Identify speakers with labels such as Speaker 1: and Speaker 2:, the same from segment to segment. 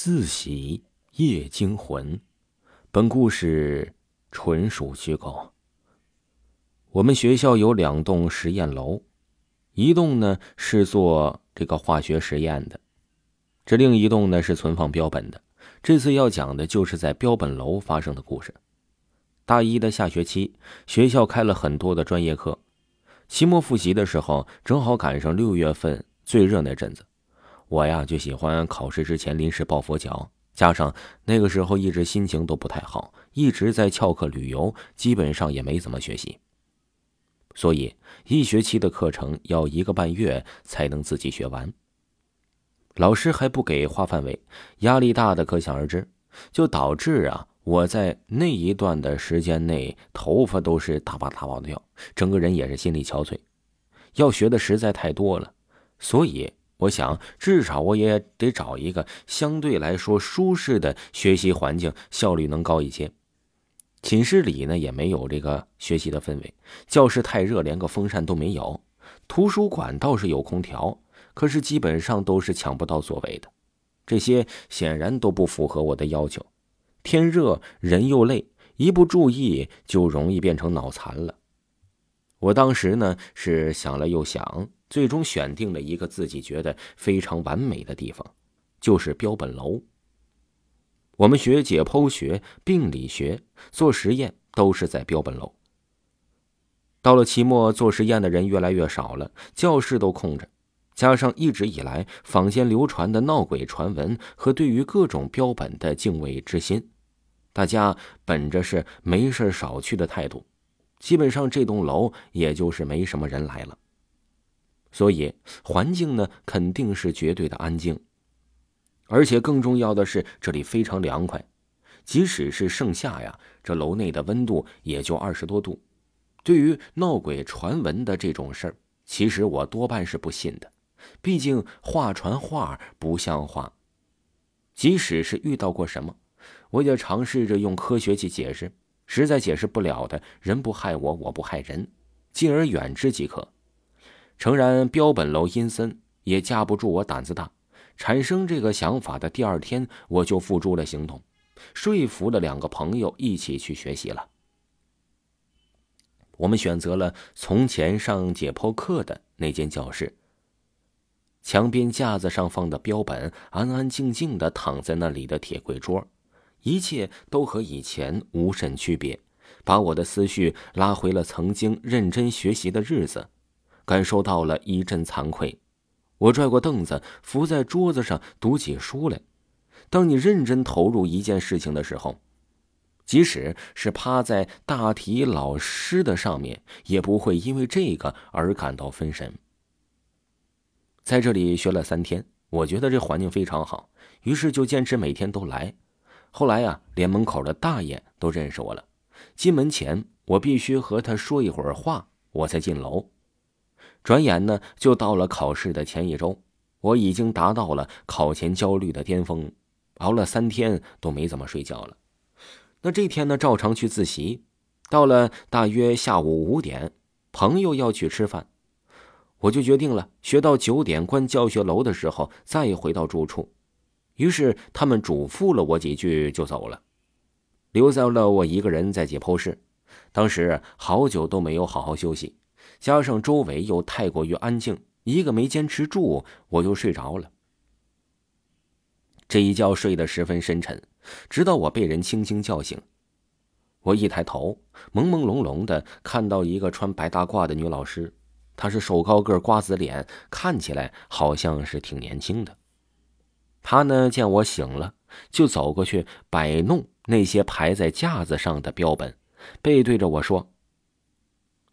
Speaker 1: 自喜夜惊魂，本故事纯属虚构。我们学校有两栋实验楼，一栋呢是做这个化学实验的，这另一栋呢是存放标本的。这次要讲的就是在标本楼发生的故事。大一的下学期，学校开了很多的专业课，期末复习的时候，正好赶上六月份最热那阵子。我呀，就喜欢考试之前临时抱佛脚，加上那个时候一直心情都不太好，一直在翘课旅游，基本上也没怎么学习。所以一学期的课程要一个半月才能自己学完。老师还不给划范围，压力大的可想而知，就导致啊，我在那一段的时间内头发都是大把大把的掉，整个人也是心力憔悴。要学的实在太多了，所以。我想，至少我也得找一个相对来说舒适的学习环境，效率能高一些。寝室里呢也没有这个学习的氛围，教室太热，连个风扇都没有。图书馆倒是有空调，可是基本上都是抢不到座位的。这些显然都不符合我的要求。天热人又累，一不注意就容易变成脑残了。我当时呢是想了又想。最终选定了一个自己觉得非常完美的地方，就是标本楼。我们学解剖学、病理学、做实验都是在标本楼。到了期末，做实验的人越来越少了，教室都空着。加上一直以来坊间流传的闹鬼传闻和对于各种标本的敬畏之心，大家本着是没事少去的态度，基本上这栋楼也就是没什么人来了。所以环境呢，肯定是绝对的安静，而且更重要的是，这里非常凉快，即使是盛夏呀，这楼内的温度也就二十多度。对于闹鬼传闻的这种事儿，其实我多半是不信的，毕竟话传话不像话。即使是遇到过什么，我也尝试着用科学去解释，实在解释不了的，人不害我，我不害人，敬而远之即可。诚然，标本楼阴森，也架不住我胆子大。产生这个想法的第二天，我就付诸了行动，说服了两个朋友一起去学习了。我们选择了从前上解剖课的那间教室。墙边架子上放的标本，安安静静的躺在那里的铁柜桌，一切都和以前无甚区别，把我的思绪拉回了曾经认真学习的日子。感受到了一阵惭愧，我拽过凳子，伏在桌子上读起书来。当你认真投入一件事情的时候，即使是趴在大体老师的上面，也不会因为这个而感到分神。在这里学了三天，我觉得这环境非常好，于是就坚持每天都来。后来呀，连门口的大爷都认识我了。进门前，我必须和他说一会儿话，我才进楼。转眼呢，就到了考试的前一周，我已经达到了考前焦虑的巅峰，熬了三天都没怎么睡觉了。那这天呢，照常去自习。到了大约下午五点，朋友要去吃饭，我就决定了，学到九点关教学楼的时候再回到住处。于是他们嘱咐了我几句，就走了，留下了我一个人在解剖室。当时好久都没有好好休息。加上周围又太过于安静，一个没坚持住，我就睡着了。这一觉睡得十分深沉，直到我被人轻轻叫醒。我一抬头，朦朦胧胧的看到一个穿白大褂的女老师，她是瘦高个、瓜子脸，看起来好像是挺年轻的。他呢见我醒了，就走过去摆弄那些排在架子上的标本，背对着我说。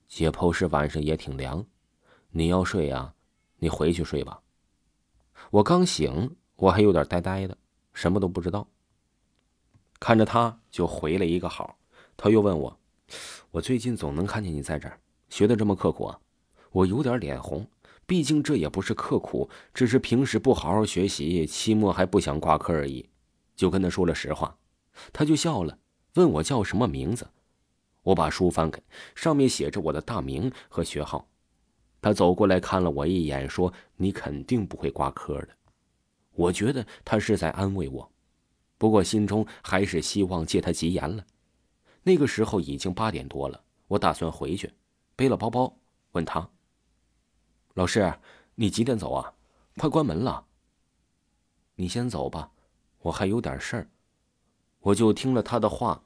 Speaker 1: 解剖室晚上也挺凉，你要睡呀，你回去睡吧。我刚醒，我还有点呆呆的，什么都不知道。看着他，就回了一个好。他又问我：“我最近总能看见你在这儿，学的这么刻苦啊？”我有点脸红，毕竟这也不是刻苦，只是平时不好好学习，期末还不想挂科而已。就跟他说了实话，他就笑了，问我叫什么名字。我把书翻开，上面写着我的大名和学号。他走过来看了我一眼，说：“你肯定不会挂科的。”我觉得他是在安慰我，不过心中还是希望借他吉言了。那个时候已经八点多了，我打算回去，背了包包，问他：“老师，你几点走啊？快关门了。”你先走吧，我还有点事儿。我就听了他的话，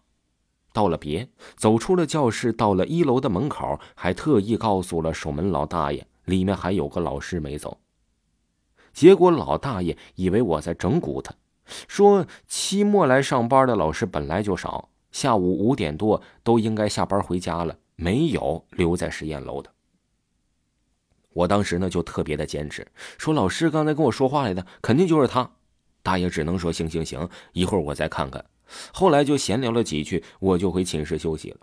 Speaker 1: 道了别，走出了教室，到了一楼的门口，还特意告诉了守门老大爷，里面还有个老师没走。结果老大爷以为我在整蛊他，说期末来上班的老师本来就少，下午五点多都应该下班回家了，没有留在实验楼的。我当时呢就特别的坚持，说老师刚才跟我说话来的，肯定就是他。大爷只能说行行行，一会儿我再看看。后来就闲聊了几句，我就回寝室休息了。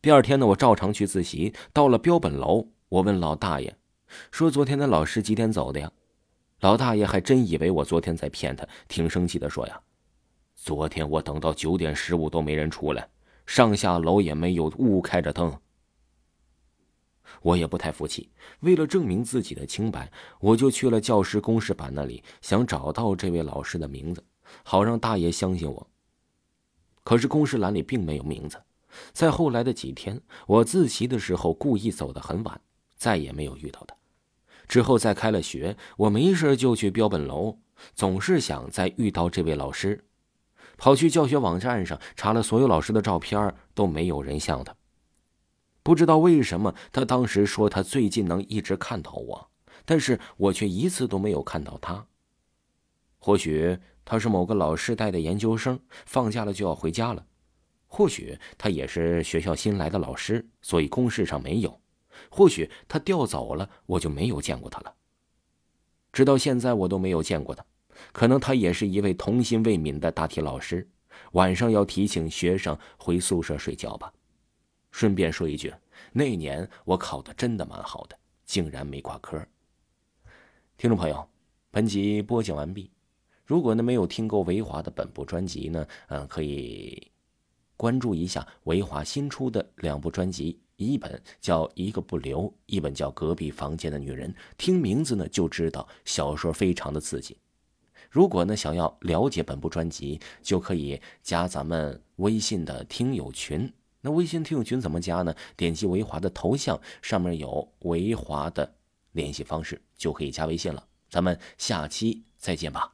Speaker 1: 第二天呢，我照常去自习。到了标本楼，我问老大爷，说昨天的老师几点走的呀？老大爷还真以为我昨天在骗他，挺生气的说呀：“昨天我等到九点十五都没人出来，上下楼也没有屋开着灯。”我也不太服气，为了证明自己的清白，我就去了教师公示板那里，想找到这位老师的名字，好让大爷相信我。可是公示栏里并没有名字。在后来的几天，我自习的时候故意走得很晚，再也没有遇到他。之后再开了学，我没事就去标本楼，总是想再遇到这位老师。跑去教学网站上查了所有老师的照片，都没有人像他。不知道为什么，他当时说他最近能一直看到我，但是我却一次都没有看到他。或许他是某个老师带的研究生，放假了就要回家了；或许他也是学校新来的老师，所以公示上没有；或许他调走了，我就没有见过他了。直到现在，我都没有见过他。可能他也是一位童心未泯的大体老师，晚上要提醒学生回宿舍睡觉吧。顺便说一句，那年我考的真的蛮好的，竟然没挂科。听众朋友，本集播讲完毕。如果呢没有听够维华的本部专辑呢，嗯，可以关注一下维华新出的两部专辑，一本叫《一个不留》，一本叫《隔壁房间的女人》。听名字呢就知道小说非常的刺激。如果呢想要了解本部专辑，就可以加咱们微信的听友群。那微信听友群怎么加呢？点击维华的头像，上面有维华的联系方式，就可以加微信了。咱们下期再见吧。